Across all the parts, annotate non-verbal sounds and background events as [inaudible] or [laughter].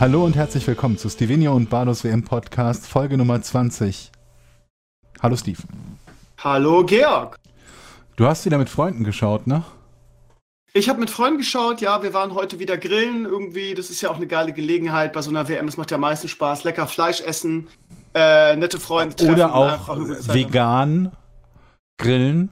Hallo und herzlich willkommen zu Stevenio und Bardos WM Podcast, Folge Nummer 20. Hallo Steve. Hallo Georg. Du hast wieder mit Freunden geschaut, ne? Ich habe mit Freunden geschaut, ja, wir waren heute wieder grillen irgendwie. Das ist ja auch eine geile Gelegenheit bei so einer WM. Das macht ja am meisten Spaß. Lecker Fleisch essen, äh, nette Freunde treffen. Oder auch vegan grillen.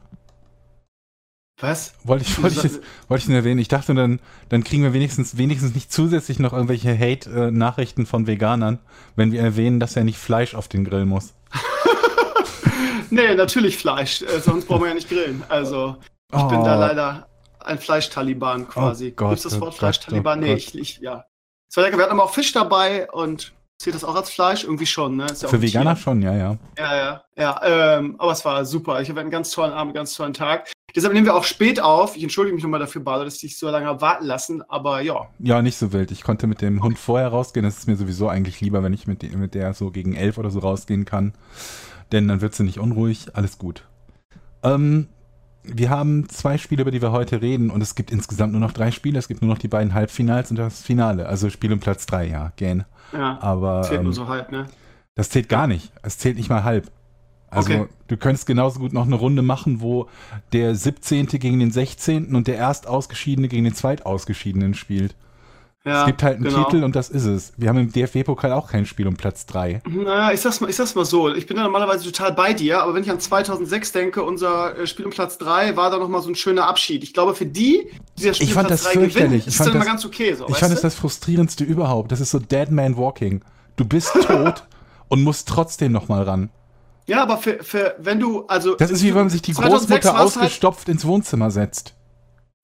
Was? Wollte ich, wollte ich, jetzt, wollte ich nur erwähnen. Ich dachte, dann, dann kriegen wir wenigstens, wenigstens nicht zusätzlich noch irgendwelche Hate-Nachrichten von Veganern, wenn wir erwähnen, dass er nicht Fleisch auf den Grill muss. [laughs] nee, natürlich Fleisch. Äh, sonst brauchen wir ja nicht grillen. Also, ich oh. bin da oh. leider ein Fleischtaliban quasi. Oh Gibt es das Wort oh Fleischtaliban? Nee, ich, ich, ja. Es war lecker. Wir hatten aber auch Fisch dabei und Zählt das auch als Fleisch? Irgendwie schon, ne? Ja Für Veganer Tier. schon, ja, ja. Ja, ja, ja. Ähm, aber es war super. Ich habe einen ganz tollen Abend, einen ganz tollen Tag. Deshalb nehmen wir auch spät auf. Ich entschuldige mich nochmal dafür, Bade, dass ich dich so lange warten lassen, aber ja. Ja, nicht so wild. Ich konnte mit dem Hund vorher rausgehen. Das ist mir sowieso eigentlich lieber, wenn ich mit, mit der so gegen elf oder so rausgehen kann. Denn dann wird sie nicht unruhig. Alles gut. Ähm, wir haben zwei Spiele, über die wir heute reden, und es gibt insgesamt nur noch drei Spiele. Es gibt nur noch die beiden Halbfinals und das Finale. Also Spiel um Platz drei, ja, gern. Ja, aber zählt ähm, nur so halb, ne? Das zählt gar nicht. Es zählt nicht mal halb. Also okay. du könntest genauso gut noch eine Runde machen, wo der 17. gegen den 16. und der Erstausgeschiedene gegen den Zweitausgeschiedenen spielt. Ja, es gibt halt einen genau. Titel und das ist es. Wir haben im DFB-Pokal auch kein Spiel um Platz 3. Naja, ich sag's, mal, ich sag's mal so. Ich bin da normalerweise total bei dir, aber wenn ich an 2006 denke, unser äh, Spiel um Platz 3 war da nochmal so ein schöner Abschied. Ich glaube, für die, die das Spiel ich fand um Platz das 3 gewinnen, ist das immer ganz okay. So, ich fand es das frustrierendste überhaupt. Das ist so Dead Man Walking. Du bist [laughs] tot und musst trotzdem nochmal ran. Ja, aber für, für wenn du, also. Das ist wie wenn man sich die Großmutter halt ausgestopft halt ins Wohnzimmer setzt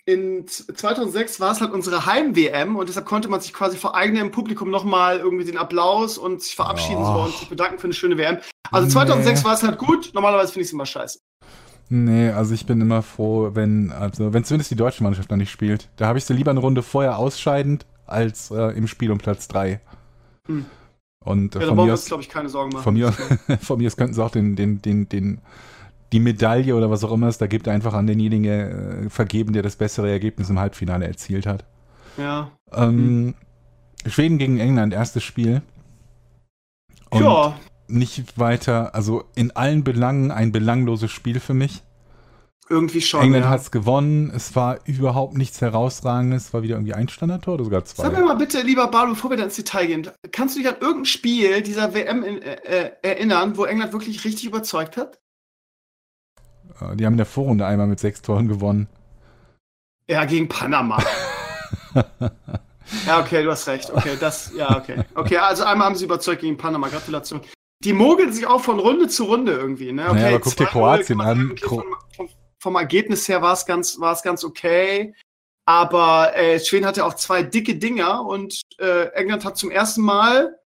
in 2006 war es halt unsere Heim-WM und deshalb konnte man sich quasi vor eigenem Publikum nochmal irgendwie den Applaus und sich verabschieden oh. so und sich bedanken für eine schöne WM. Also 2006 nee. war es halt gut, normalerweise finde ich es immer scheiße. Nee, also ich bin immer froh, wenn, also wenn zumindest die deutsche Mannschaft noch nicht spielt. Da habe ich sie lieber eine Runde vorher ausscheidend als äh, im Spiel um Platz 3. Hm. Und äh, ja, von mir aus, glaube ich, keine Sorgen machen. Von mir, [laughs] von mir aus könnten sie auch den, den, den, den die Medaille oder was auch immer es da gibt, einfach an denjenigen äh, vergeben, der das bessere Ergebnis im Halbfinale erzielt hat. Ja. Ähm, hm. Schweden gegen England, erstes Spiel. Und ja. Nicht weiter, also in allen Belangen ein belangloses Spiel für mich. Irgendwie schon. England ja. hat es gewonnen. Es war überhaupt nichts Herausragendes. Es war wieder irgendwie ein Standardtor oder sogar zwei. Sag mir mal bitte, lieber Balu, bevor wir dann ins Detail gehen, kannst du dich an irgendein Spiel dieser WM in, äh, äh, erinnern, wo England wirklich richtig überzeugt hat? Äh, die haben in der Vorrunde einmal mit sechs Toren gewonnen. Ja, gegen Panama. [laughs] ja, okay, du hast recht. Okay, das, ja, okay. Okay, also einmal haben sie überzeugt gegen Panama. Gratulation. Die mogeln sich auch von Runde zu Runde irgendwie, ne? Okay, naja, aber guck dir Kroatien an. Vom, vom, vom, Ergebnis her war es ganz, ganz okay. Aber äh, Schweden hatte auch zwei dicke Dinger und äh, England hat zum ersten Mal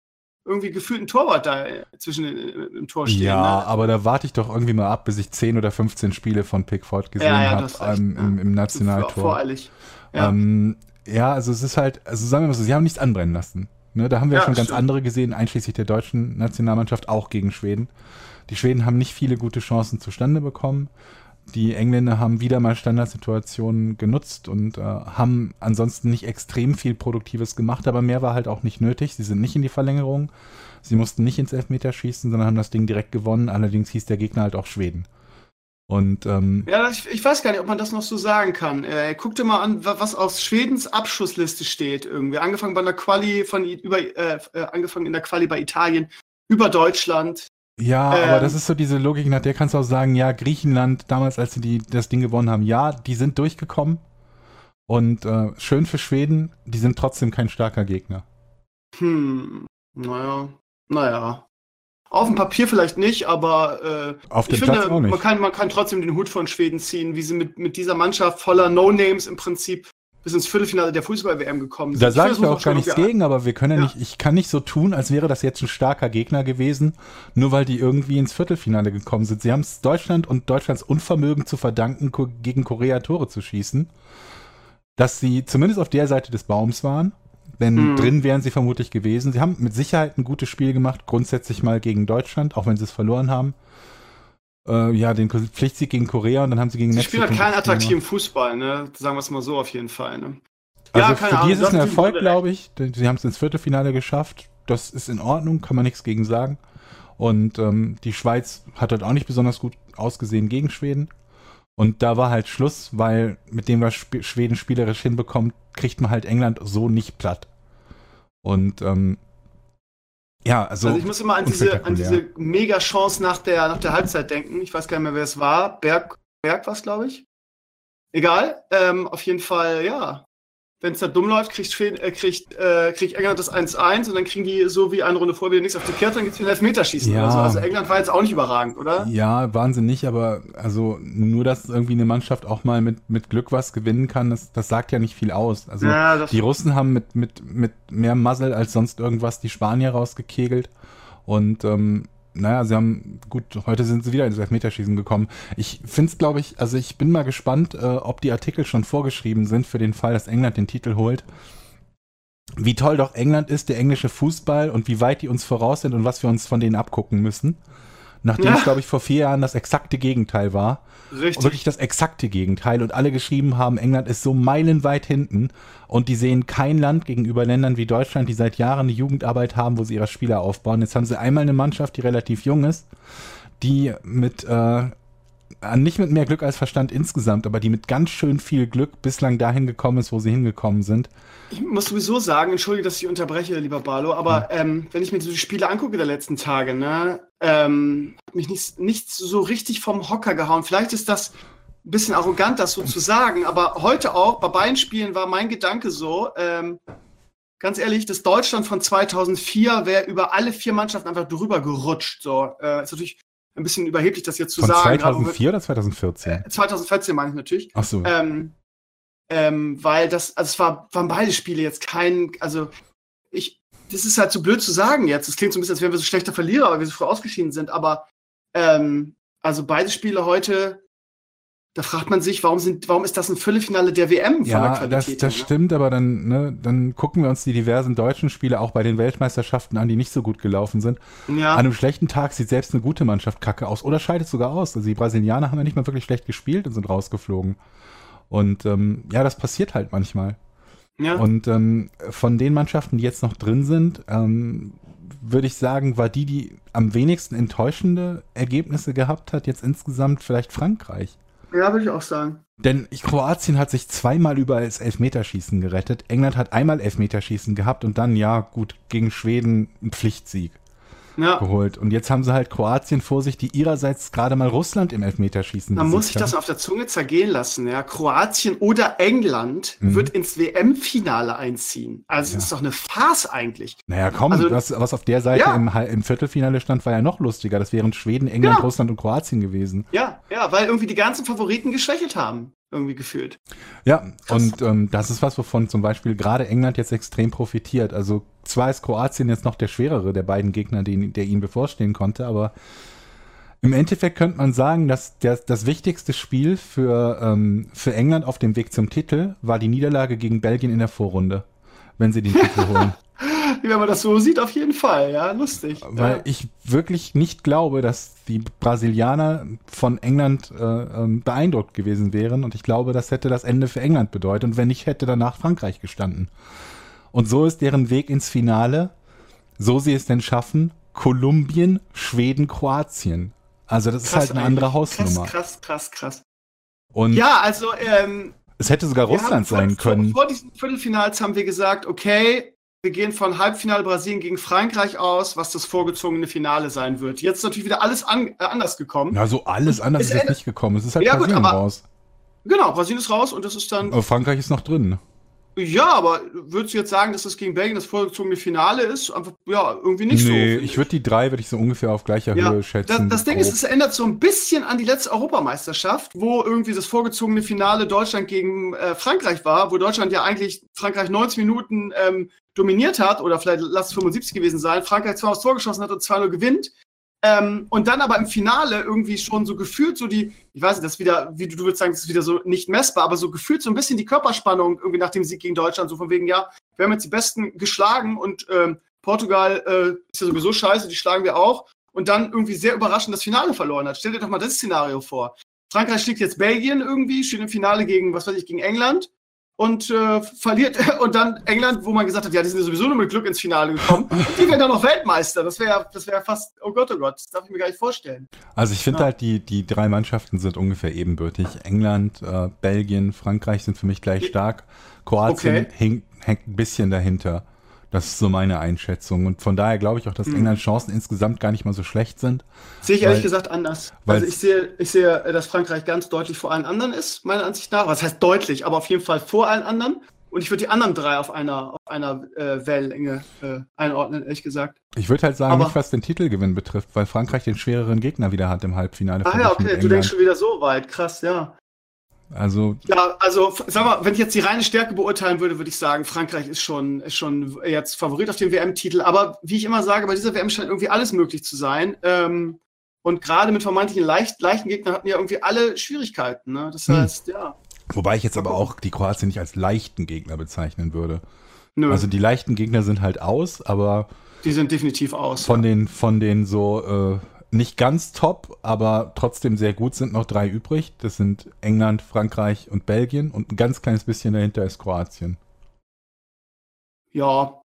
irgendwie gefühlt ein Torwart da äh, zwischen äh, im Tor stehen. Ja, ne? aber da warte ich doch irgendwie mal ab, bis ich 10 oder 15 Spiele von Pickford gesehen ja, ja, habe ähm, im, im, Nationaltor. Voreilig. Ja. Ähm, ja, also es ist halt, also sagen wir mal so, sie haben nichts anbrennen lassen. Ne, da haben wir ja, schon ganz stimmt. andere gesehen, einschließlich der deutschen Nationalmannschaft, auch gegen Schweden. Die Schweden haben nicht viele gute Chancen zustande bekommen. Die Engländer haben wieder mal Standardsituationen genutzt und äh, haben ansonsten nicht extrem viel Produktives gemacht, aber mehr war halt auch nicht nötig. Sie sind nicht in die Verlängerung. Sie mussten nicht ins Elfmeterschießen, sondern haben das Ding direkt gewonnen. Allerdings hieß der Gegner halt auch Schweden. Und ähm, ja, ich, ich, weiß gar nicht, ob man das noch so sagen kann. Äh, guck dir mal an, was auf Schwedens Abschussliste steht irgendwie. Angefangen bei der Quali von über äh, äh, angefangen in der Quali bei Italien, über Deutschland, ja, ähm, aber das ist so diese Logik, nach der kannst du auch sagen, ja, Griechenland, damals, als sie die, das Ding gewonnen haben, ja, die sind durchgekommen. Und äh, schön für Schweden, die sind trotzdem kein starker Gegner. Hm, naja, naja. Auf dem Papier vielleicht nicht, aber äh, Auf ich finde, Man, kann, man kann trotzdem den Hut von Schweden ziehen, wie sie mit, mit dieser Mannschaft voller No-Names im Prinzip bis ins Viertelfinale der Fußball-WM gekommen sind. Da sage ich, ich auch gar nichts gegen, aber wir können ja, nicht, ich kann nicht so tun, als wäre das jetzt ein starker Gegner gewesen, nur weil die irgendwie ins Viertelfinale gekommen sind. Sie haben es Deutschland und Deutschlands Unvermögen zu verdanken, gegen Korea Tore zu schießen, dass sie zumindest auf der Seite des Baums waren. Denn mhm. drin wären sie vermutlich gewesen. Sie haben mit Sicherheit ein gutes Spiel gemacht, grundsätzlich mal gegen Deutschland, auch wenn sie es verloren haben äh, ja, den Pflichtsieg gegen Korea und dann haben sie gegen Sie spielen halt keinen attraktiven Fußball, ne? Sagen wir es mal so auf jeden Fall, ne? Also ja, für die ist es ein Erfolg, glaube ich. Sie haben es ins Viertelfinale geschafft. Das ist in Ordnung, kann man nichts gegen sagen. Und ähm, die Schweiz hat halt auch nicht besonders gut ausgesehen gegen Schweden. Und da war halt Schluss, weil mit dem, was Schweden spielerisch hinbekommt, kriegt man halt England so nicht platt. Und ähm, ja, also. Also ich muss immer an diese, an diese Mega-Chance nach der, nach der Halbzeit denken. Ich weiß gar nicht mehr, wer es war. Berg, Berg war es, glaube ich. Egal. Ähm, auf jeden Fall, ja wenn es da dumm läuft, kriegt, äh, kriegt, äh, kriegt England das 1-1 und dann kriegen die so wie eine Runde vor wieder nichts auf die Kette, dann gibt es wieder Elfmeterschießen ja. oder so. Also England war jetzt auch nicht überragend, oder? Ja, Wahnsinn nicht, aber also nur, dass irgendwie eine Mannschaft auch mal mit, mit Glück was gewinnen kann, das, das sagt ja nicht viel aus. Also ja, die Russen haben mit, mit, mit mehr Muzzle als sonst irgendwas die Spanier rausgekegelt und ähm, naja, sie haben, gut, heute sind sie wieder ins Elfmeterschießen gekommen. Ich finde es, glaube ich, also ich bin mal gespannt, äh, ob die Artikel schon vorgeschrieben sind für den Fall, dass England den Titel holt. Wie toll doch England ist, der englische Fußball und wie weit die uns voraus sind und was wir uns von denen abgucken müssen. Nachdem ja. es, glaube ich, vor vier Jahren das exakte Gegenteil war. Richtig. Wirklich das exakte Gegenteil. Und alle geschrieben haben, England ist so meilenweit hinten. Und die sehen kein Land gegenüber Ländern wie Deutschland, die seit Jahren eine Jugendarbeit haben, wo sie ihre Spieler aufbauen. Jetzt haben sie einmal eine Mannschaft, die relativ jung ist, die mit äh, nicht mit mehr Glück als Verstand insgesamt, aber die mit ganz schön viel Glück bislang dahin gekommen ist, wo sie hingekommen sind. Ich muss sowieso sagen, entschuldige, dass ich unterbreche, lieber Barlo, aber ja. ähm, wenn ich mir so die Spiele angucke der letzten Tage, ne, ähm, hat mich nicht, nicht so richtig vom Hocker gehauen. Vielleicht ist das ein bisschen arrogant, das so zu sagen, aber heute auch, bei beiden Spielen war mein Gedanke so, ähm, ganz ehrlich, das Deutschland von 2004 wäre über alle vier Mannschaften einfach drüber gerutscht. So, äh, ist natürlich ein bisschen überheblich, das jetzt zu Von sagen. 2004 oder 2014? Äh, 2014 meine ich natürlich. Ach so. Ähm, ähm, weil das, also es war, waren beide Spiele jetzt kein, also ich, das ist halt so blöd zu sagen jetzt. Es klingt so ein bisschen, als wären wir so schlechter Verlierer, weil wir so früh ausgeschieden sind, aber ähm, also beide Spiele heute da fragt man sich, warum, sind, warum ist das ein Viertelfinale der WM von ja, der Qualität? Das, das ne? stimmt, aber dann, ne, dann gucken wir uns die diversen deutschen Spiele auch bei den Weltmeisterschaften an, die nicht so gut gelaufen sind. Ja. An einem schlechten Tag sieht selbst eine gute Mannschaft kacke aus oder scheidet sogar aus. Also die Brasilianer haben ja nicht mal wirklich schlecht gespielt und sind rausgeflogen. Und ähm, ja, das passiert halt manchmal. Ja. Und ähm, von den Mannschaften, die jetzt noch drin sind, ähm, würde ich sagen, war die, die am wenigsten enttäuschende Ergebnisse gehabt hat, jetzt insgesamt vielleicht Frankreich. Ja, würde ich auch sagen. Denn Kroatien hat sich zweimal über das Elfmeterschießen gerettet. England hat einmal Elfmeterschießen gehabt und dann, ja, gut, gegen Schweden ein Pflichtsieg ja. geholt. Und jetzt haben sie halt Kroatien vor sich, die ihrerseits gerade mal Russland im Elfmeterschießen Man muss sich das auf der Zunge zergehen lassen. Ja. Kroatien oder England mhm. wird ins WM-Finale einziehen. Also ja. das ist doch eine Farce eigentlich. Naja, komm, also, was, was auf der Seite ja. im, im, Viertelfinale stand, war ja noch lustiger. Das wären Schweden, England, genau. Russland und Kroatien gewesen. Ja, ja, weil irgendwie die ganzen Favoriten geschwächelt haben irgendwie gefühlt. Ja, Krass. und ähm, das ist was, wovon zum Beispiel gerade England jetzt extrem profitiert. Also zwar ist Kroatien jetzt noch der schwerere der beiden Gegner, den, der ihnen bevorstehen konnte, aber im Endeffekt könnte man sagen, dass der, das wichtigste Spiel für, ähm, für England auf dem Weg zum Titel war die Niederlage gegen Belgien in der Vorrunde, wenn sie den Titel [laughs] holen. Wenn man das so sieht, auf jeden Fall, ja, lustig. Weil ja. ich wirklich nicht glaube, dass die Brasilianer von England äh, ähm, beeindruckt gewesen wären. Und ich glaube, das hätte das Ende für England bedeutet. Und wenn nicht, hätte danach Frankreich gestanden. Und so ist deren Weg ins Finale, so sie es denn schaffen, Kolumbien, Schweden, Kroatien. Also das krass, ist halt eine andere Hausnummer. Krass, krass, krass, krass. Und ja, also ähm, es hätte sogar Russland sein vor, können. Vor, vor diesen Viertelfinals haben wir gesagt, okay, wir gehen von Halbfinale Brasilien gegen Frankreich aus, was das vorgezogene Finale sein wird. Jetzt ist natürlich wieder alles an, äh, anders gekommen. Ja, so alles anders ist, ist jetzt nicht gekommen. Es ist halt ja, Brasilien gut, aber, raus. Genau, Brasilien ist raus und das ist dann. Aber Frankreich ist noch drin. Ja, aber würdest du jetzt sagen, dass das gegen Belgien das vorgezogene Finale ist? Einfach, ja, irgendwie nicht nee, so. Nee, ich würde die drei, würde ich so ungefähr auf gleicher ja, Höhe schätzen. Das, das Ding ist, es ändert so ein bisschen an die letzte Europameisterschaft, wo irgendwie das vorgezogene Finale Deutschland gegen äh, Frankreich war, wo Deutschland ja eigentlich Frankreich 90 Minuten ähm, dominiert hat, oder vielleicht lass es 75 gewesen sein, Frankreich zwar aufs Tor geschossen hat und 2-0 gewinnt, ähm, und dann aber im Finale irgendwie schon so gefühlt so die, ich weiß nicht, das wieder, wie du, du würdest sagen, das ist wieder so nicht messbar, aber so gefühlt so ein bisschen die Körperspannung irgendwie nach dem Sieg gegen Deutschland, so von wegen, ja, wir haben jetzt die Besten geschlagen und ähm, Portugal äh, ist ja sowieso scheiße, die schlagen wir auch. Und dann irgendwie sehr überraschend das Finale verloren hat. Stell dir doch mal das Szenario vor. Frankreich schlägt jetzt Belgien irgendwie, steht im Finale gegen, was weiß ich, gegen England. Und äh, verliert [laughs] und dann England, wo man gesagt hat, ja, die sind sowieso nur mit Glück ins Finale gekommen. und die werden dann noch Weltmeister. Das wäre das wäre fast, oh Gott, oh Gott, das darf ich mir gar nicht vorstellen. Also ich finde ja. halt, die, die drei Mannschaften sind ungefähr ebenbürtig. England, äh, Belgien, Frankreich sind für mich gleich stark. Kroatien okay. hängt ein bisschen dahinter. Das ist so meine Einschätzung. Und von daher glaube ich auch, dass hm. Englands Chancen insgesamt gar nicht mal so schlecht sind. Sehe ich weil, ehrlich gesagt anders. Also ich sehe, ich sehe, dass Frankreich ganz deutlich vor allen anderen ist, meiner Ansicht nach. Was heißt deutlich, aber auf jeden Fall vor allen anderen. Und ich würde die anderen drei auf einer, auf einer äh, Wellenlänge äh, einordnen, ehrlich gesagt. Ich würde halt sagen, aber, nicht was den Titelgewinn betrifft, weil Frankreich den schwereren Gegner wieder hat im Halbfinale. Ah ja, okay, du denkst schon wieder so weit. Krass, ja. Also. Ja, also, sag mal, wenn ich jetzt die reine Stärke beurteilen würde, würde ich sagen, Frankreich ist schon, ist schon jetzt Favorit auf den WM-Titel. Aber wie ich immer sage, bei dieser WM scheint irgendwie alles möglich zu sein. Ähm, und gerade mit vermeintlichen leicht, leichten Gegnern hatten ja irgendwie alle Schwierigkeiten. Ne? Das hm. heißt, hm. ja. Wobei ich jetzt aber auch die Kroatien nicht als leichten Gegner bezeichnen würde. Nö. Also die leichten Gegner sind halt aus, aber. Die sind definitiv aus. Von ja. den, von den so äh, nicht ganz top, aber trotzdem sehr gut sind noch drei übrig. Das sind England, Frankreich und Belgien und ein ganz kleines bisschen dahinter ist Kroatien. Ja.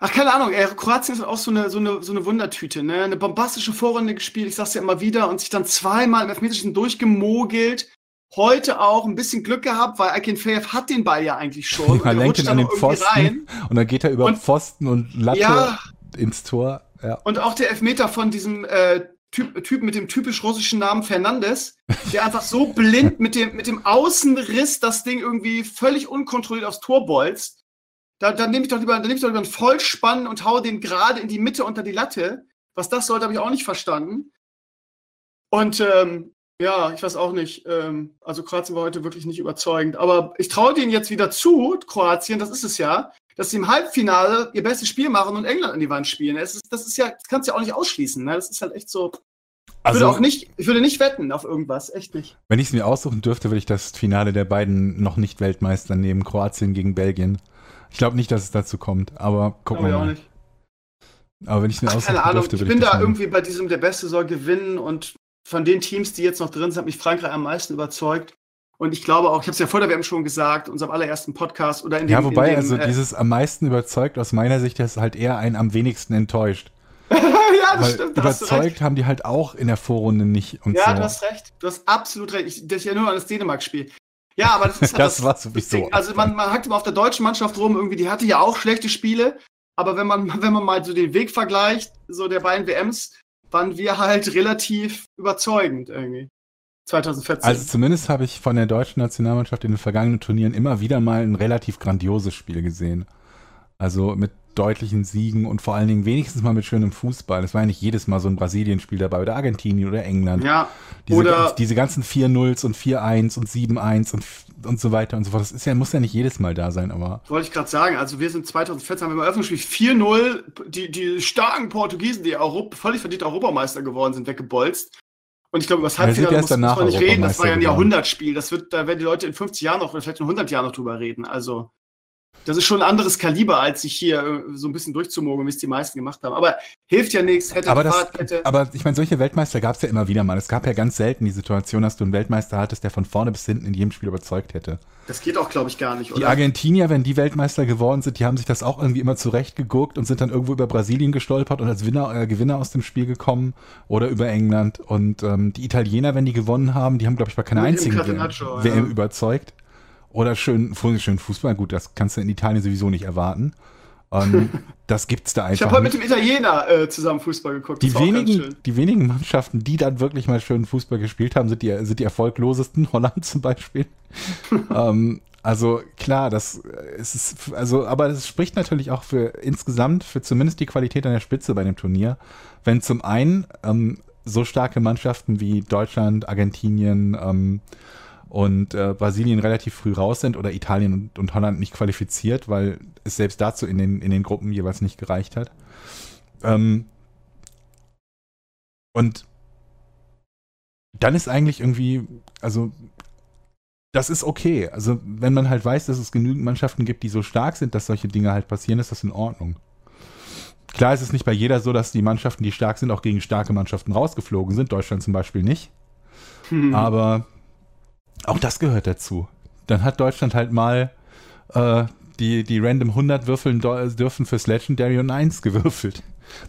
Ach, keine Ahnung, ey, Kroatien ist auch so eine, so eine, so eine Wundertüte, ne? Eine bombastische Vorrunde gespielt, ich sag's ja immer wieder, und sich dann zweimal im Elfmeterischen durchgemogelt. Heute auch ein bisschen Glück gehabt, weil Akin Feyev hat den Ball ja eigentlich schon. Er lenkt ihn an den Pfosten rein. und dann geht er über und, Pfosten und Latte ja, ins Tor. Ja. Und auch der Elfmeter von diesem äh, typ, typ mit dem typisch russischen Namen Fernandes, der einfach so blind mit dem, mit dem Außenriss das Ding irgendwie völlig unkontrolliert aufs Tor bolzt. Da, da nehme ich doch lieber, ich doch lieber einen Vollspann und hau den gerade in die Mitte unter die Latte. Was das sollte, habe ich auch nicht verstanden. Und ähm, ja, ich weiß auch nicht. Ähm, also Kroatien war heute wirklich nicht überzeugend. Aber ich traue denen jetzt wieder zu, Kroatien, das ist es ja, dass sie im Halbfinale ihr bestes Spiel machen und England an die Wand spielen. Das ist, das ist ja, das kannst du ja auch nicht ausschließen. Ne? Das ist halt echt so. Also, ich würde auch nicht, ich würde nicht wetten auf irgendwas, echt nicht. Wenn ich es mir aussuchen dürfte, würde ich das Finale der beiden noch nicht Weltmeister nehmen, Kroatien gegen Belgien. Ich glaube nicht, dass es dazu kommt, aber gucken wir mal. Auch nicht. Aber wenn ich es mir Ach, keine dürfte, Ahnung, ich bin da irgendwie bei diesem der Beste soll gewinnen und von den Teams, die jetzt noch drin sind, hat mich Frankreich am meisten überzeugt. Und ich glaube auch, ich habe es ja vor der WM schon gesagt, unserem allerersten Podcast oder in dem. Ja, wobei, dem, also äh, dieses am meisten überzeugt, aus meiner Sicht, ist halt eher ein am wenigsten enttäuscht. [laughs] ja, das Weil stimmt. Überzeugt haben die halt auch in der Vorrunde nicht. Und ja, so. du hast recht. Du hast absolut recht. Ich, ich erinnere an das Dänemark-Spiel. Ja, aber das ist [laughs] halt das, das war sowieso. Also man, man hackt immer auf der deutschen Mannschaft rum, irgendwie, die hatte ja auch schlechte Spiele. Aber wenn man, wenn man mal so den Weg vergleicht, so der beiden WMs, waren wir halt relativ überzeugend irgendwie. 2014. Also zumindest habe ich von der deutschen Nationalmannschaft in den vergangenen Turnieren immer wieder mal ein relativ grandioses Spiel gesehen. Also mit deutlichen Siegen und vor allen Dingen wenigstens mal mit schönem Fußball. Es war ja nicht jedes Mal so ein Brasilien-Spiel dabei oder Argentinien oder England. Ja. Diese, oder diese ganzen 4-0s und 4-1 und 7-1 und, und so weiter und so fort. Das ist ja, muss ja nicht jedes Mal da sein, aber. Wollte ich gerade sagen. Also wir sind 2014 haben wir im Eröffnungsspiel 4-0 die, die starken Portugiesen, die Europa, völlig verdient Europameister geworden sind, weggebolzt. Und ich glaube, über das Halbfinale muss, muss man nicht reden. Das war ja ein Jahrhundertspiel. Das wird, da werden die Leute in 50 Jahren noch, vielleicht in 100 Jahren noch drüber reden. Also, das ist schon ein anderes Kaliber, als sich hier äh, so ein bisschen durchzumogeln, wie es die meisten gemacht haben. Aber hilft ja nichts. Hätte aber, das, hätte aber ich meine, solche Weltmeister gab es ja immer wieder mal. Es gab ja ganz selten die Situation, dass du einen Weltmeister hattest, der von vorne bis hinten in jedem Spiel überzeugt hätte. Das geht auch, glaube ich, gar nicht, oder? Die Argentinier, wenn die Weltmeister geworden sind, die haben sich das auch irgendwie immer zurechtgeguckt und sind dann irgendwo über Brasilien gestolpert und als Winner, äh, Gewinner aus dem Spiel gekommen oder über England. Und ähm, die Italiener, wenn die gewonnen haben, die haben, glaube ich, bei keiner einzigen WM, ja. überzeugt. Oder schön, schön Fußball, gut, das kannst du in Italien sowieso nicht erwarten. Um, [laughs] das gibt's da einfach. Ich habe heute mit dem Italiener äh, zusammen Fußball geguckt. Die wenigen, die wenigen Mannschaften, die dann wirklich mal schön Fußball gespielt haben, sind die, sind die erfolglosesten. [laughs] Holland zum Beispiel. [laughs] ähm, also klar, das äh, ist, also, aber es spricht natürlich auch für insgesamt für zumindest die Qualität an der Spitze bei dem Turnier, wenn zum einen ähm, so starke Mannschaften wie Deutschland, Argentinien, ähm, und äh, Brasilien relativ früh raus sind oder Italien und, und, Holland nicht qualifiziert, weil es selbst dazu in den, in den Gruppen jeweils nicht gereicht hat. Ähm, und dann ist eigentlich irgendwie, also das ist okay. Also wenn man halt weiß, dass es genügend Mannschaften gibt, die so stark sind, dass solche Dinge halt passieren, ist das in Ordnung. Klar ist es nicht bei jeder so, dass die Mannschaften, die stark sind, auch gegen starke Mannschaften rausgeflogen sind. Deutschland zum Beispiel nicht. Hm. Aber auch das gehört dazu. dann hat Deutschland halt mal äh, die, die random 100 Würfeln dürfen fürs Legendary und 1 gewürfelt.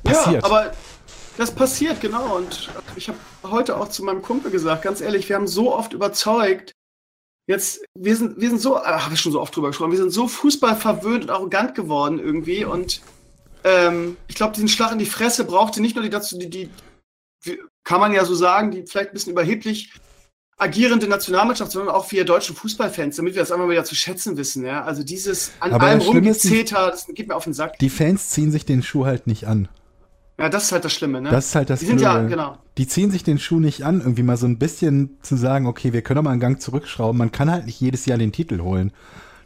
Passiert. Ja, aber das passiert, genau. Und ich habe heute auch zu meinem Kumpel gesagt, ganz ehrlich, wir haben so oft überzeugt, jetzt, wir sind, wir sind so, äh, habe ich schon so oft drüber gesprochen, wir sind so Fußball verwöhnt und arrogant geworden irgendwie. Und ähm, ich glaube, diesen Schlag in die Fresse brauchte nicht nur die dazu, die, die, kann man ja so sagen, die vielleicht ein bisschen überheblich agierende Nationalmannschaft, sondern auch wir deutschen Fußballfans, damit wir das einmal wieder zu schätzen wissen. Ja? Also dieses an Aber allem rumgezeter, das geht mir auf den Sack. Die Fans ziehen sich den Schuh halt nicht an. Ja, das ist halt das Schlimme, ne? Das ist halt das Die sind ja, genau. Die ziehen sich den Schuh nicht an, irgendwie mal so ein bisschen zu sagen, okay, wir können doch mal einen Gang zurückschrauben. Man kann halt nicht jedes Jahr den Titel holen.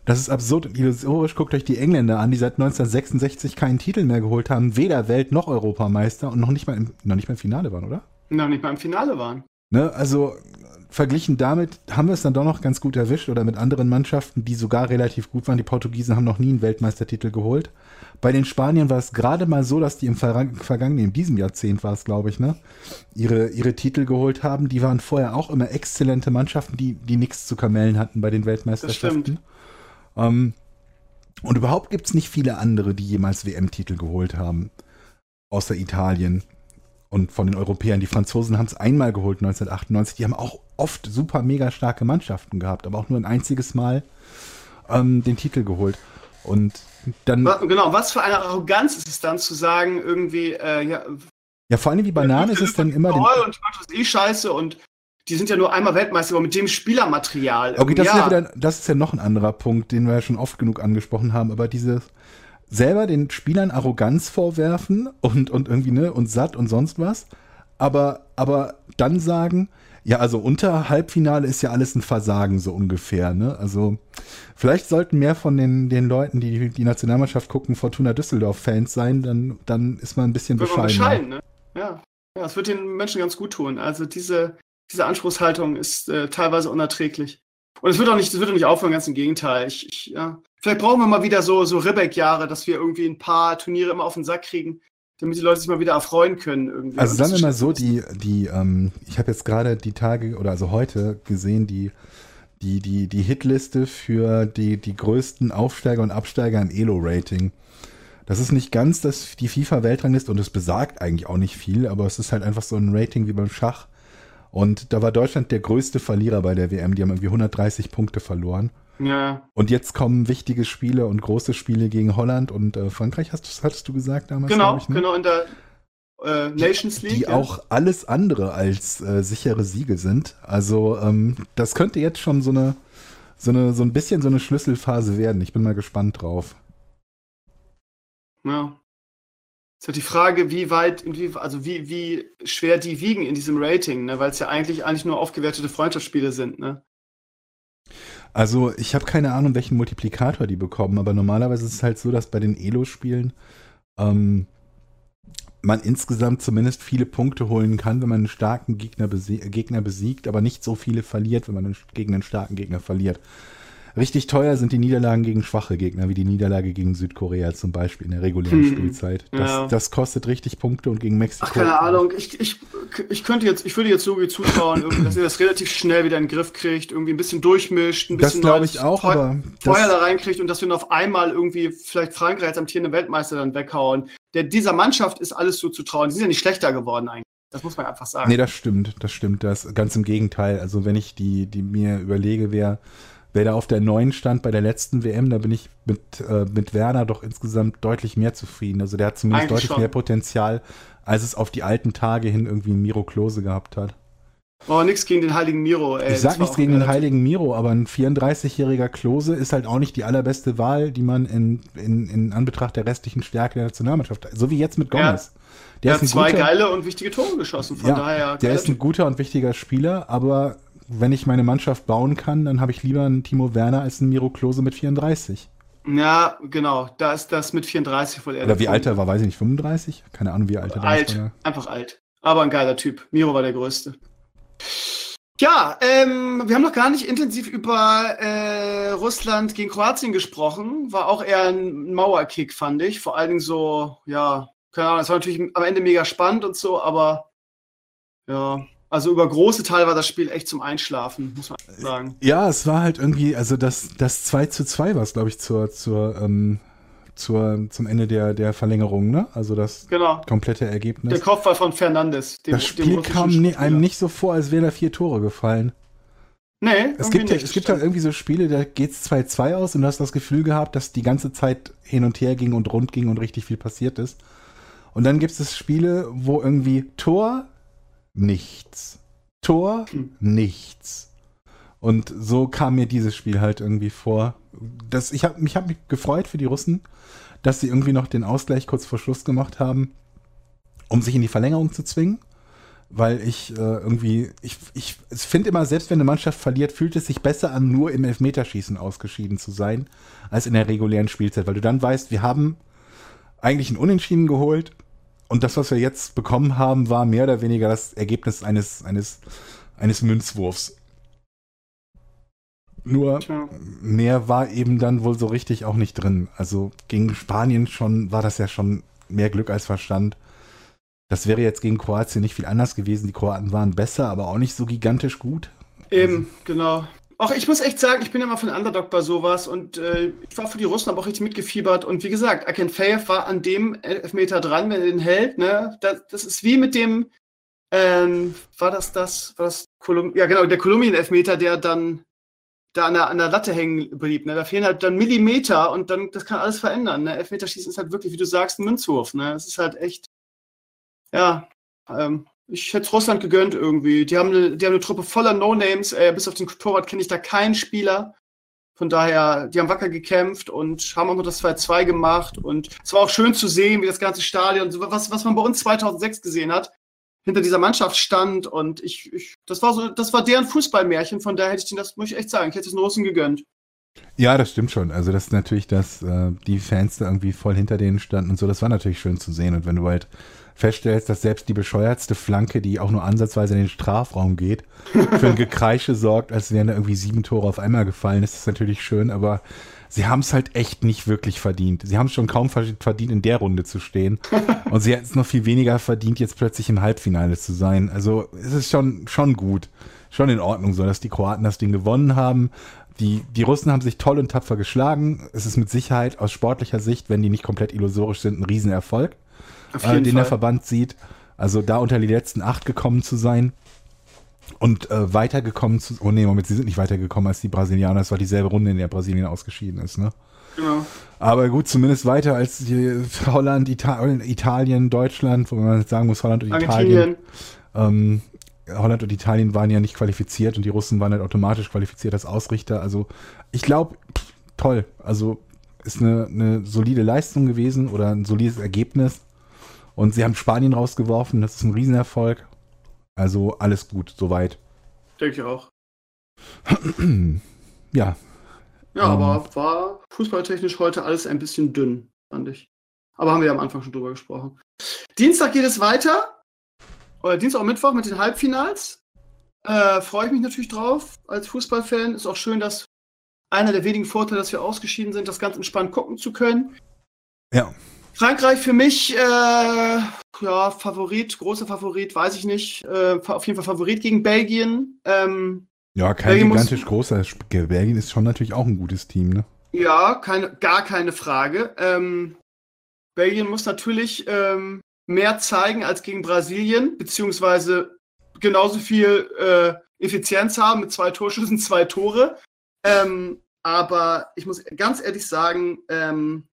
Das ist absurd und illusorisch. Guckt euch die Engländer an, die seit 1966 keinen Titel mehr geholt haben, weder Welt- noch Europameister und noch nicht mal im, noch nicht mal im Finale waren, oder? Noch nicht mal im Finale waren. Ne, also verglichen damit haben wir es dann doch noch ganz gut erwischt oder mit anderen Mannschaften, die sogar relativ gut waren. Die Portugiesen haben noch nie einen Weltmeistertitel geholt. Bei den Spaniern war es gerade mal so, dass die im vergangenen, in diesem Jahrzehnt war es, glaube ich, ne, ihre, ihre Titel geholt haben. Die waren vorher auch immer exzellente Mannschaften, die, die nichts zu kamellen hatten bei den Weltmeisterschaften. Ähm, und überhaupt gibt es nicht viele andere, die jemals WM-Titel geholt haben. Außer Italien. Und von den Europäern. Die Franzosen haben es einmal geholt, 1998. Die haben auch oft super mega starke Mannschaften gehabt, aber auch nur ein einziges Mal ähm, den Titel geholt. Und dann. Genau, was für eine Arroganz ist es dann zu sagen, irgendwie, äh, ja. Ja, vor allem wie Banane ist es dann immer. Toll und ich das eh scheiße und die sind ja nur einmal Weltmeister, aber mit dem Spielermaterial. Okay, das, ja. Ist ja wieder, das ist ja noch ein anderer Punkt, den wir ja schon oft genug angesprochen haben, aber diese selber den Spielern Arroganz vorwerfen und, und irgendwie, ne, und satt und sonst was, aber, aber dann sagen, ja, also unter Halbfinale ist ja alles ein Versagen, so ungefähr, ne? Also, vielleicht sollten mehr von den, den Leuten, die die Nationalmannschaft gucken, Fortuna Düsseldorf-Fans sein, dann, dann ist man ein bisschen bescheiden. bescheiden ne? Ja. Ja, es wird den Menschen ganz gut tun. Also diese, diese Anspruchshaltung ist äh, teilweise unerträglich. Und es wird auch nicht, es wird auch nicht aufhören, ganz im Gegenteil. Ich, ich, ja. Vielleicht brauchen wir mal wieder so, so Ribbeck-Jahre, dass wir irgendwie ein paar Turniere immer auf den Sack kriegen, damit die Leute sich mal wieder erfreuen können. Irgendwie. Also sagen wir mal so, die, die, ähm, ich habe jetzt gerade die Tage oder also heute gesehen, die, die, die, die Hitliste für die, die größten Aufsteiger und Absteiger im Elo-Rating. Das ist nicht ganz das, die FIFA-Weltrangliste und es besagt eigentlich auch nicht viel, aber es ist halt einfach so ein Rating wie beim Schach. Und da war Deutschland der größte Verlierer bei der WM. Die haben irgendwie 130 Punkte verloren. Ja. Und jetzt kommen wichtige Spiele und große Spiele gegen Holland und äh, Frankreich, hast, hattest du gesagt damals? Genau, ich, ne? genau, in der äh, Nations League. Die ja. auch alles andere als äh, sichere Siege sind. Also ähm, das könnte jetzt schon so eine, so eine, so ein bisschen so eine Schlüsselphase werden. Ich bin mal gespannt drauf. Ja. Ist die Frage, wie weit, also wie, wie schwer die wiegen in diesem Rating, ne? weil es ja eigentlich, eigentlich nur aufgewertete Freundschaftsspiele sind, ne? Also ich habe keine Ahnung, welchen Multiplikator die bekommen, aber normalerweise ist es halt so, dass bei den Elo-Spielen ähm, man insgesamt zumindest viele Punkte holen kann, wenn man einen starken Gegner, besie Gegner besiegt, aber nicht so viele verliert, wenn man gegen einen starken Gegner verliert. Richtig teuer sind die Niederlagen gegen schwache Gegner, wie die Niederlage gegen Südkorea zum Beispiel in der regulären hm. Spielzeit. Das, ja. das, kostet richtig Punkte und gegen Mexiko. Ach, keine Ahnung. Ich, ich, ich könnte jetzt, ich würde jetzt so wie zuschauen, dass ihr das relativ schnell wieder in den Griff kriegt, irgendwie ein bisschen durchmischt, ein bisschen das glaube ich auch, Feu aber Feuer da reinkriegt und dass wir dann auf einmal irgendwie vielleicht Frankreich als amtierende Weltmeister dann weghauen. Der, dieser Mannschaft ist alles so zu trauen. Die sind ja nicht schlechter geworden eigentlich. Das muss man einfach sagen. Nee, das stimmt, das stimmt. Das ganz im Gegenteil. Also wenn ich die, die mir überlege, wer wer da auf der neuen stand bei der letzten WM, da bin ich mit, äh, mit Werner doch insgesamt deutlich mehr zufrieden. Also der hat zumindest Eigentlich deutlich schon. mehr Potenzial, als es auf die alten Tage hin irgendwie Miro Klose gehabt hat. Oh, nichts gegen den heiligen Miro. Ey. Ich sag nichts gegen den heiligen Miro, aber ein 34-jähriger Klose ist halt auch nicht die allerbeste Wahl, die man in, in, in Anbetracht der restlichen Stärke der Nationalmannschaft hat. So wie jetzt mit Gomez. Ja. Der, der hat zwei guter, geile und wichtige Tore geschossen, von ja, daher. Der ist ein guter und wichtiger Spieler, aber wenn ich meine Mannschaft bauen kann, dann habe ich lieber einen Timo Werner als einen Miro Klose mit 34. Ja, genau. Da ist das mit 34 wohl eher. Oder wie alt er war, weiß ich nicht, 35? Keine Ahnung, wie alt er alt, war. Alt, einfach alt. Aber ein geiler Typ. Miro war der Größte. Ja, ähm, wir haben noch gar nicht intensiv über äh, Russland gegen Kroatien gesprochen. War auch eher ein Mauerkick, fand ich. Vor allen Dingen so, ja, keine Ahnung, es war natürlich am Ende mega spannend und so, aber ja, Also über große Teile war das Spiel echt zum Einschlafen, muss man sagen. Ja, es war halt irgendwie, also das, das 2 zu 2 war es, glaube ich, zur, zur, ähm, zur, zum Ende der, der Verlängerung, ne? Also das genau. komplette Ergebnis. Der Kopfball von Fernandes. Dem, das Spiel kam ne, einem nicht so vor, als wären da vier Tore gefallen. Nee, es gibt, ja, es gibt ja irgendwie so Spiele, da geht es 2-2 aus und du hast das Gefühl gehabt, dass die ganze Zeit hin und her ging und rund ging und richtig viel passiert ist. Und dann gibt es Spiele, wo irgendwie Tor, nichts. Tor, nichts. Und so kam mir dieses Spiel halt irgendwie vor. Das, ich habe mich, hab mich gefreut für die Russen, dass sie irgendwie noch den Ausgleich kurz vor Schluss gemacht haben, um sich in die Verlängerung zu zwingen. Weil ich äh, irgendwie, ich, ich finde immer, selbst wenn eine Mannschaft verliert, fühlt es sich besser an, nur im Elfmeterschießen ausgeschieden zu sein, als in der regulären Spielzeit. Weil du dann weißt, wir haben eigentlich einen Unentschieden geholt und das, was wir jetzt bekommen haben, war mehr oder weniger das Ergebnis eines, eines, eines Münzwurfs. Nur Tja. mehr war eben dann wohl so richtig auch nicht drin. Also gegen Spanien schon war das ja schon mehr Glück als Verstand. Das wäre jetzt gegen Kroatien nicht viel anders gewesen. Die Kroaten waren besser, aber auch nicht so gigantisch gut. Eben, also. genau. Auch ich muss echt sagen, ich bin ja mal von Underdog bei sowas und äh, ich war für die Russen, aber auch richtig mitgefiebert. Und wie gesagt, Akenfeyev war an dem Elfmeter dran, wenn er den hält. Ne? Das, das ist wie mit dem, ähm, war das das, war das Kolum ja genau, der Kolumbien-Elfmeter, der dann da an der, an der Latte hängen blieb. Ne? Da fehlen halt dann Millimeter und dann, das kann alles verändern. Ne? Elfmeterschießen ist halt wirklich, wie du sagst, ein Münzwurf. Ne? Es ist halt echt, ja, ähm, ich hätte es Russland gegönnt irgendwie. Die haben eine, die haben eine Truppe voller No-Names. Äh, bis auf den Torwart kenne ich da keinen Spieler. Von daher, die haben wacker gekämpft und haben auch noch das 2-2 gemacht. Und es war auch schön zu sehen, wie das ganze Stadion, was, was man bei uns 2006 gesehen hat, hinter dieser Mannschaft stand. Und ich, ich das war so, das war deren Fußballmärchen. Von daher hätte ich denen das, muss ich echt sagen, ich hätte es den Russen gegönnt. Ja, das stimmt schon. Also das ist natürlich, dass äh, die Fans da irgendwie voll hinter denen standen und so. Das war natürlich schön zu sehen. Und wenn du halt feststellst, dass selbst die bescheuertste Flanke, die auch nur ansatzweise in den Strafraum geht, für ein Gekreische sorgt, als wären da irgendwie sieben Tore auf einmal gefallen. Das ist natürlich schön, aber sie haben es halt echt nicht wirklich verdient. Sie haben es schon kaum verdient, in der Runde zu stehen. Und sie hätten es noch viel weniger verdient, jetzt plötzlich im Halbfinale zu sein. Also es ist schon, schon gut. Schon in Ordnung so, dass die Kroaten das Ding gewonnen haben. Die, die Russen haben sich toll und tapfer geschlagen. Es ist mit Sicherheit aus sportlicher Sicht, wenn die nicht komplett illusorisch sind, ein Riesenerfolg äh, den Fall. der Verband sieht. Also da unter die letzten acht gekommen zu sein und äh, weitergekommen zu. Oh nee, Moment, sie sind nicht weitergekommen als die Brasilianer. Es war dieselbe Runde, in der Brasilien ausgeschieden ist, ne? Genau. Aber gut, zumindest weiter als Holland, Italien, Italien, Deutschland, wo man sagen muss, Holland und Italien. Ähm, Holland und Italien waren ja nicht qualifiziert und die Russen waren halt automatisch qualifiziert als Ausrichter. Also ich glaube, toll. Also ist eine, eine solide Leistung gewesen oder ein solides Ergebnis. Und sie haben Spanien rausgeworfen, das ist ein Riesenerfolg. Also alles gut, soweit. Denke ich auch. [clears throat] ja. Ja, ähm, aber war fußballtechnisch heute alles ein bisschen dünn, fand ich. Aber haben wir ja am Anfang schon drüber gesprochen. Dienstag geht es weiter. Oder Dienstag und Mittwoch mit den Halbfinals. Äh, Freue ich mich natürlich drauf als Fußballfan. Ist auch schön, dass einer der wenigen Vorteile, dass wir ausgeschieden sind, das ganz entspannt gucken zu können. Ja. Frankreich für mich, äh, ja, Favorit, großer Favorit, weiß ich nicht. Äh, auf jeden Fall Favorit gegen Belgien. Ähm, ja, kein Belgien gigantisch muss, großer. Belgien ist schon natürlich auch ein gutes Team, ne? Ja, keine, gar keine Frage. Ähm, Belgien muss natürlich ähm, mehr zeigen als gegen Brasilien, beziehungsweise genauso viel äh, Effizienz haben mit zwei Torschüssen, [laughs] zwei Tore. Ähm, aber ich muss ganz ehrlich sagen, ähm,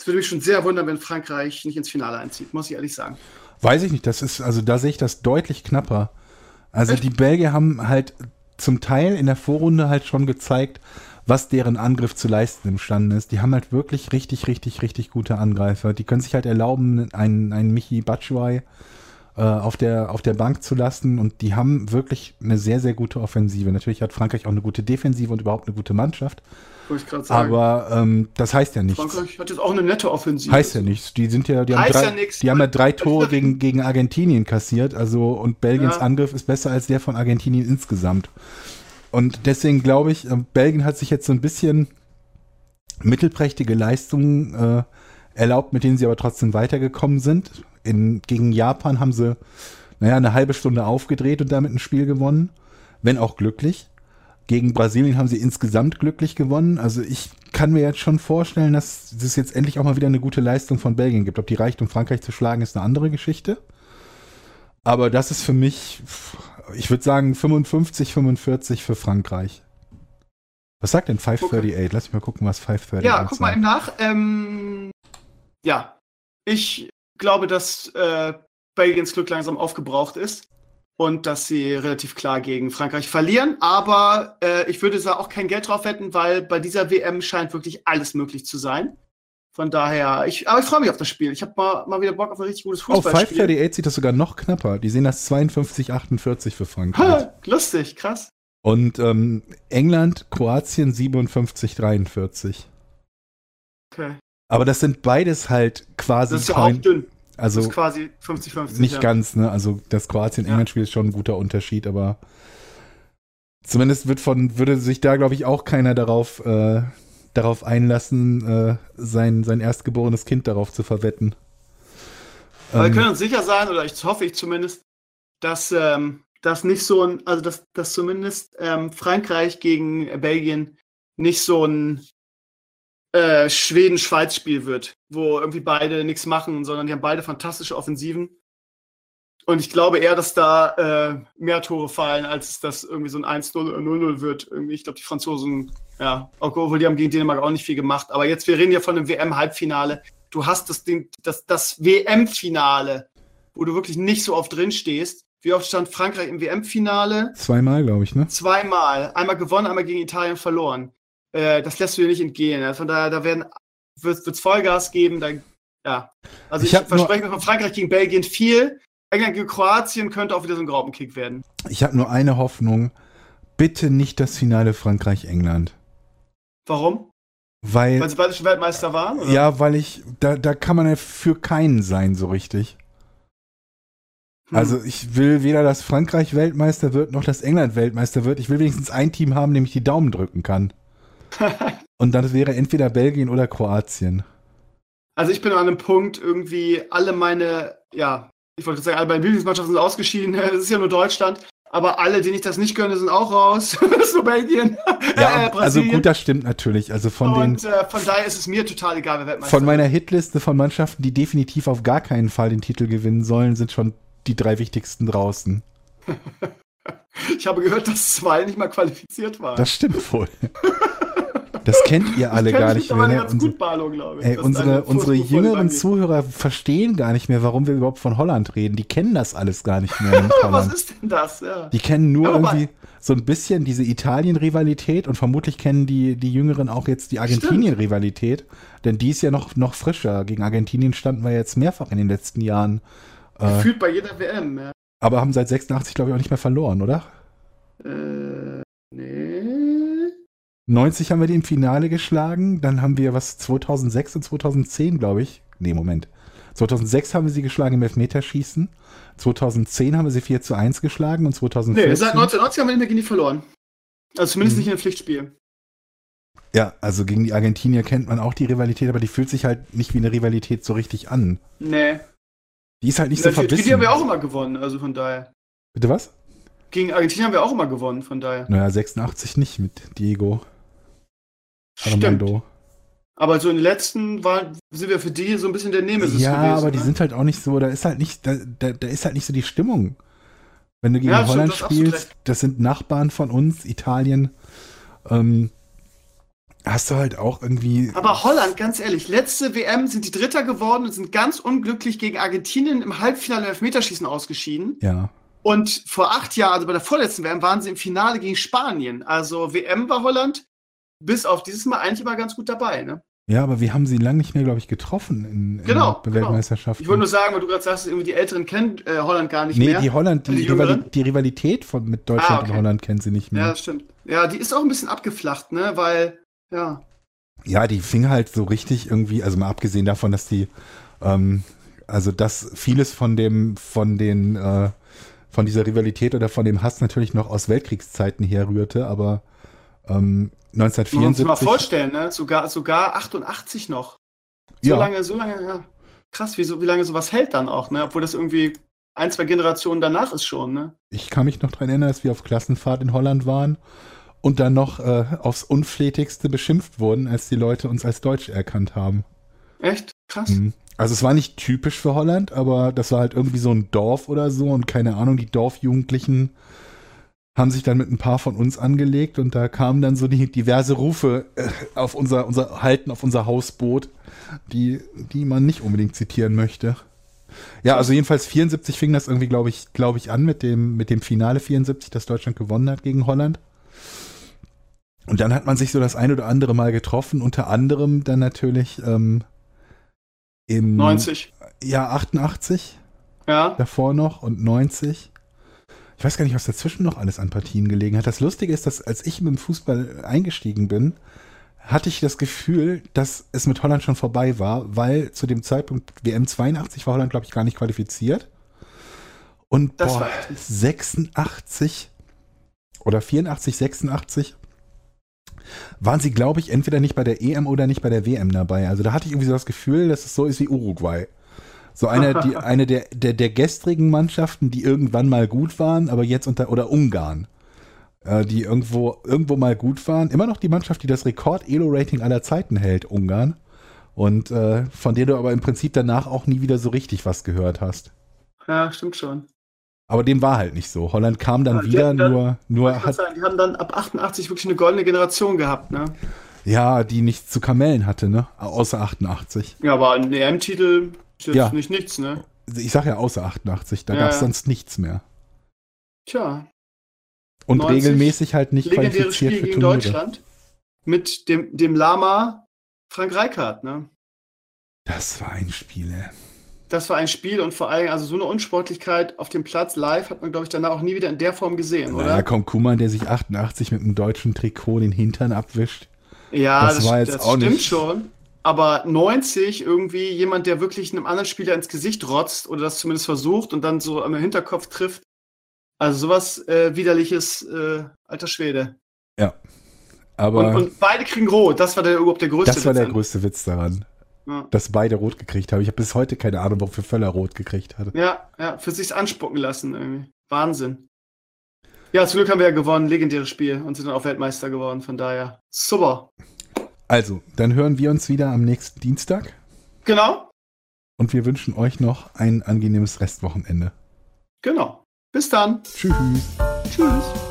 es würde mich schon sehr wundern, wenn Frankreich nicht ins Finale einzieht, muss ich ehrlich sagen. Weiß ich nicht, das ist, also da sehe ich das deutlich knapper. Also Echt? die Belgier haben halt zum Teil in der Vorrunde halt schon gezeigt, was deren Angriff zu leisten imstande ist. Die haben halt wirklich richtig, richtig, richtig gute Angreifer. Die können sich halt erlauben, einen, einen Michi Batshuayi äh, auf, der, auf der Bank zu lassen und die haben wirklich eine sehr, sehr gute Offensive. Natürlich hat Frankreich auch eine gute Defensive und überhaupt eine gute Mannschaft. Wollte ich gerade sagen. Aber ähm, das heißt ja nichts. Frankreich hat jetzt auch eine nette Offensive. Heißt ja nichts. Die sind ja, die haben drei, ja die haben ja drei Tore gegen, gegen Argentinien kassiert. Also und Belgiens ja. Angriff ist besser als der von Argentinien insgesamt. Und deswegen glaube ich, äh, Belgien hat sich jetzt so ein bisschen mittelprächtige Leistungen äh, erlaubt, mit denen sie aber trotzdem weitergekommen sind. In, gegen Japan haben sie naja, eine halbe Stunde aufgedreht und damit ein Spiel gewonnen, wenn auch glücklich. Gegen Brasilien haben sie insgesamt glücklich gewonnen. Also ich kann mir jetzt schon vorstellen, dass es jetzt endlich auch mal wieder eine gute Leistung von Belgien gibt. Ob die reicht, um Frankreich zu schlagen, ist eine andere Geschichte. Aber das ist für mich, ich würde sagen 55, 45 für Frankreich. Was sagt denn 538? Okay. Lass mich mal gucken, was 538 Ja, guck sagt. mal im Nach. Ähm, ja, ich glaube, dass äh, Belgiens Glück langsam aufgebraucht ist und dass sie relativ klar gegen Frankreich verlieren. Aber äh, ich würde da auch kein Geld drauf wetten, weil bei dieser WM scheint wirklich alles möglich zu sein. Von daher, ich, aber ich freue mich auf das Spiel. Ich habe mal, mal wieder Bock auf ein richtig gutes Fußballspiel. Oh, 538 sieht das sogar noch knapper. Die sehen das 52-48 für Frankreich. Ha, lustig, krass. Und ähm, England, Kroatien 57-43. Okay. Aber das sind beides halt quasi. Das ist ja auch dünn. Also das ist quasi 50-50. Nicht ja. ganz, ne? Also das Kroatien-England-Spiel ja. ist schon ein guter Unterschied, aber zumindest wird von, würde sich da, glaube ich, auch keiner darauf, äh, darauf einlassen, äh, sein, sein erstgeborenes Kind darauf zu verwetten. Aber ähm, wir können uns sicher sein, oder ich hoffe ich zumindest, dass ähm, das nicht so ein, also dass, dass zumindest ähm, Frankreich gegen Belgien nicht so ein äh, Schweden-Schweiz-Spiel wird, wo irgendwie beide nichts machen, sondern die haben beide fantastische Offensiven. Und ich glaube eher, dass da äh, mehr Tore fallen, als dass irgendwie so ein 1-0 oder 0-0 wird. Irgendwie, ich glaube, die Franzosen, ja, obwohl die haben gegen Dänemark auch nicht viel gemacht. Aber jetzt, wir reden ja von einem WM-Halbfinale. Du hast das Ding, das, das WM-Finale, wo du wirklich nicht so oft drin stehst. Wie oft stand Frankreich im WM-Finale? Zweimal, glaube ich, ne? Zweimal. Einmal gewonnen, einmal gegen Italien verloren. Äh, das lässt du dir nicht entgehen. Von daher, da werden wird es Vollgas geben. Da, ja. Also ich, ich verspreche mir von Frankreich gegen Belgien viel. England gegen Kroatien könnte auch wieder so ein Graupenkick werden. Ich habe nur eine Hoffnung. Bitte nicht das Finale Frankreich-England. Warum? Weil, weil sie beide schon Weltmeister waren? Oder? Ja, weil ich, da, da kann man ja für keinen sein, so richtig. Hm. Also ich will weder, dass Frankreich Weltmeister wird, noch dass England Weltmeister wird. Ich will wenigstens ein Team haben, dem ich die Daumen drücken kann. Und dann wäre entweder Belgien oder Kroatien. Also ich bin an einem Punkt, irgendwie alle meine, ja, ich wollte sagen, alle meine Lieblingsmannschaften sind ausgeschieden. [laughs] Es ist ja nur Deutschland. Aber alle, denen ich das nicht gönne, sind auch raus. [laughs] so Belgien. Ja, äh, also gut, das stimmt natürlich. Also von Und, den. Äh, von daher ist es mir total egal, wer Weltmeister Von meiner Hitliste von Mannschaften, die definitiv auf gar keinen Fall den Titel gewinnen sollen, sind schon die drei wichtigsten draußen. [laughs] ich habe gehört, dass zwei nicht mal qualifiziert waren. Das stimmt wohl. Das kennt ihr alle gar nicht mehr. Ne? Glaube ich. Ey, unsere unsere jüngeren Zuhörer verstehen gar nicht mehr, warum wir überhaupt von Holland reden. Die kennen das alles gar nicht mehr. [laughs] Was ist denn das? Ja. Die kennen nur ja, irgendwie so ein bisschen diese Italien-Rivalität und vermutlich kennen die, die Jüngeren auch jetzt die Argentinien-Rivalität, denn die ist ja noch, noch frischer. Gegen Argentinien standen wir jetzt mehrfach in den letzten Jahren. Äh, Gefühlt äh, bei jeder WM, ja. Aber haben seit 86, glaube ich, auch nicht mehr verloren, oder? Äh, nee. 90 haben wir die im Finale geschlagen, dann haben wir was 2006 und 2010, glaube ich. Nee, Moment. 2006 haben wir sie geschlagen im Elfmeterschießen. 2010 haben wir sie 4 zu 1 geschlagen und 2014. Nee, seit 1990 haben wir mehr gegen die verloren. Also zumindest mhm. nicht in einem Pflichtspiel. Ja, also gegen die Argentinier kennt man auch die Rivalität, aber die fühlt sich halt nicht wie eine Rivalität so richtig an. Nee. Die ist halt nicht so verbissen. Die haben wir auch immer gewonnen, also von daher. Bitte was? Gegen Argentinien haben wir auch immer gewonnen, von daher. Naja, 86 nicht mit Diego. Armando. Aber so in den letzten war, sind wir für die so ein bisschen der Nemesis ja, gewesen. Ja, aber die ne? sind halt auch nicht so, da ist halt nicht, da, da, da ist halt nicht so die Stimmung. Wenn du gegen ja, Holland stimmt, spielst, das sind Nachbarn von uns, Italien, ähm, hast du halt auch irgendwie. Aber Holland, ganz ehrlich, letzte WM sind die Dritter geworden und sind ganz unglücklich gegen Argentinien im Halbfinale im Elfmeterschießen ausgeschieden. Ja. Und vor acht Jahren, also bei der vorletzten WM, waren sie im Finale gegen Spanien. Also WM war Holland, bis auf dieses Mal eigentlich immer ganz gut dabei, ne? Ja, aber wir haben sie lange nicht mehr, glaube ich, getroffen in, genau, in der Weltmeisterschaft. Genau. Ich wollte nur sagen, weil du gerade sagst, irgendwie die Älteren kennen äh, Holland gar nicht nee, mehr. Nee, die Holland, die, die, Rivali die, Rivalität von, mit Deutschland ah, okay. und Holland kennen sie nicht mehr. Ja, das stimmt. Ja, die ist auch ein bisschen abgeflacht, ne, weil, ja. Ja, die fing halt so richtig irgendwie, also mal abgesehen davon, dass die, ähm, also dass vieles von dem, von den, äh, von dieser Rivalität oder von dem Hass natürlich noch aus Weltkriegszeiten herrührte, aber ähm, 1974. Muss mal vorstellen, ne? Sogar, sogar 88 noch. So ja. lange, so lange, ja. Krass, wie, so, wie lange sowas hält dann auch, ne? Obwohl das irgendwie ein, zwei Generationen danach ist schon, ne? Ich kann mich noch daran erinnern, dass wir auf Klassenfahrt in Holland waren und dann noch äh, aufs Unflätigste beschimpft wurden, als die Leute uns als Deutsch erkannt haben. Echt? Krass. Mhm. Also es war nicht typisch für Holland, aber das war halt irgendwie so ein Dorf oder so und keine Ahnung, die Dorfjugendlichen haben sich dann mit ein paar von uns angelegt und da kamen dann so die diverse Rufe äh, auf unser, unser Halten auf unser Hausboot, die, die man nicht unbedingt zitieren möchte. Ja, also jedenfalls 74 fing das irgendwie, glaube ich, glaube ich, an mit dem, mit dem Finale 74, das Deutschland gewonnen hat gegen Holland. Und dann hat man sich so das ein oder andere Mal getroffen, unter anderem dann natürlich ähm, im 90. Ja, 88. Ja. Davor noch und 90. Ich weiß gar nicht, was dazwischen noch alles an Partien gelegen hat. Das Lustige ist, dass als ich mit dem Fußball eingestiegen bin, hatte ich das Gefühl, dass es mit Holland schon vorbei war, weil zu dem Zeitpunkt WM 82 war Holland, glaube ich, gar nicht qualifiziert. Und boah, 86 oder 84, 86 waren sie, glaube ich, entweder nicht bei der EM oder nicht bei der WM dabei. Also da hatte ich irgendwie so das Gefühl, dass es so ist wie Uruguay. So eine, die, [laughs] eine der, der, der gestrigen Mannschaften, die irgendwann mal gut waren, aber jetzt unter, oder Ungarn, äh, die irgendwo, irgendwo mal gut waren. Immer noch die Mannschaft, die das Rekord-Elo-Rating aller Zeiten hält, Ungarn. Und äh, von der du aber im Prinzip danach auch nie wieder so richtig was gehört hast. Ja, stimmt schon. Aber dem war halt nicht so. Holland kam dann ja, wieder, dann, nur, nur hat. Sagen, die haben dann ab 88 wirklich eine goldene Generation gehabt, ne? Ja, die nichts zu kamellen hatte, ne? Außer 88. Ja, aber ein EM-Titel ist jetzt ja. nicht nichts, ne? Ich sag ja außer 88, da ja, gab es sonst nichts mehr. Tja. Und regelmäßig halt nicht legendäres qualifiziert Spiel gegen Deutschland mit dem, dem Lama Frank Reichardt, ne? Das war ein Spiel, ey das war ein Spiel und vor allem, also so eine Unsportlichkeit auf dem Platz live hat man, glaube ich, danach auch nie wieder in der Form gesehen, oder? Ja, kommt Kuman, der sich 88 mit einem deutschen Trikot den Hintern abwischt. Ja, das, das war jetzt das auch stimmt nicht. schon. Aber 90 irgendwie jemand, der wirklich einem anderen Spieler ins Gesicht rotzt oder das zumindest versucht und dann so am Hinterkopf trifft. Also sowas äh, widerliches, äh, alter Schwede. Ja. Aber und, und, beide kriegen rot. Das war der, überhaupt der größte Witz. Das war der an. größte Witz daran. Ja. Dass beide rot gekriegt haben. Ich habe bis heute keine Ahnung, wofür Völler rot gekriegt hatte. Ja, ja, für sich's anspucken lassen irgendwie. Wahnsinn. Ja, zum Glück haben wir ja gewonnen, legendäres Spiel und sind dann auch Weltmeister geworden, von daher. Super. Also, dann hören wir uns wieder am nächsten Dienstag. Genau. Und wir wünschen euch noch ein angenehmes Restwochenende. Genau. Bis dann. Tschüss. Tschüss.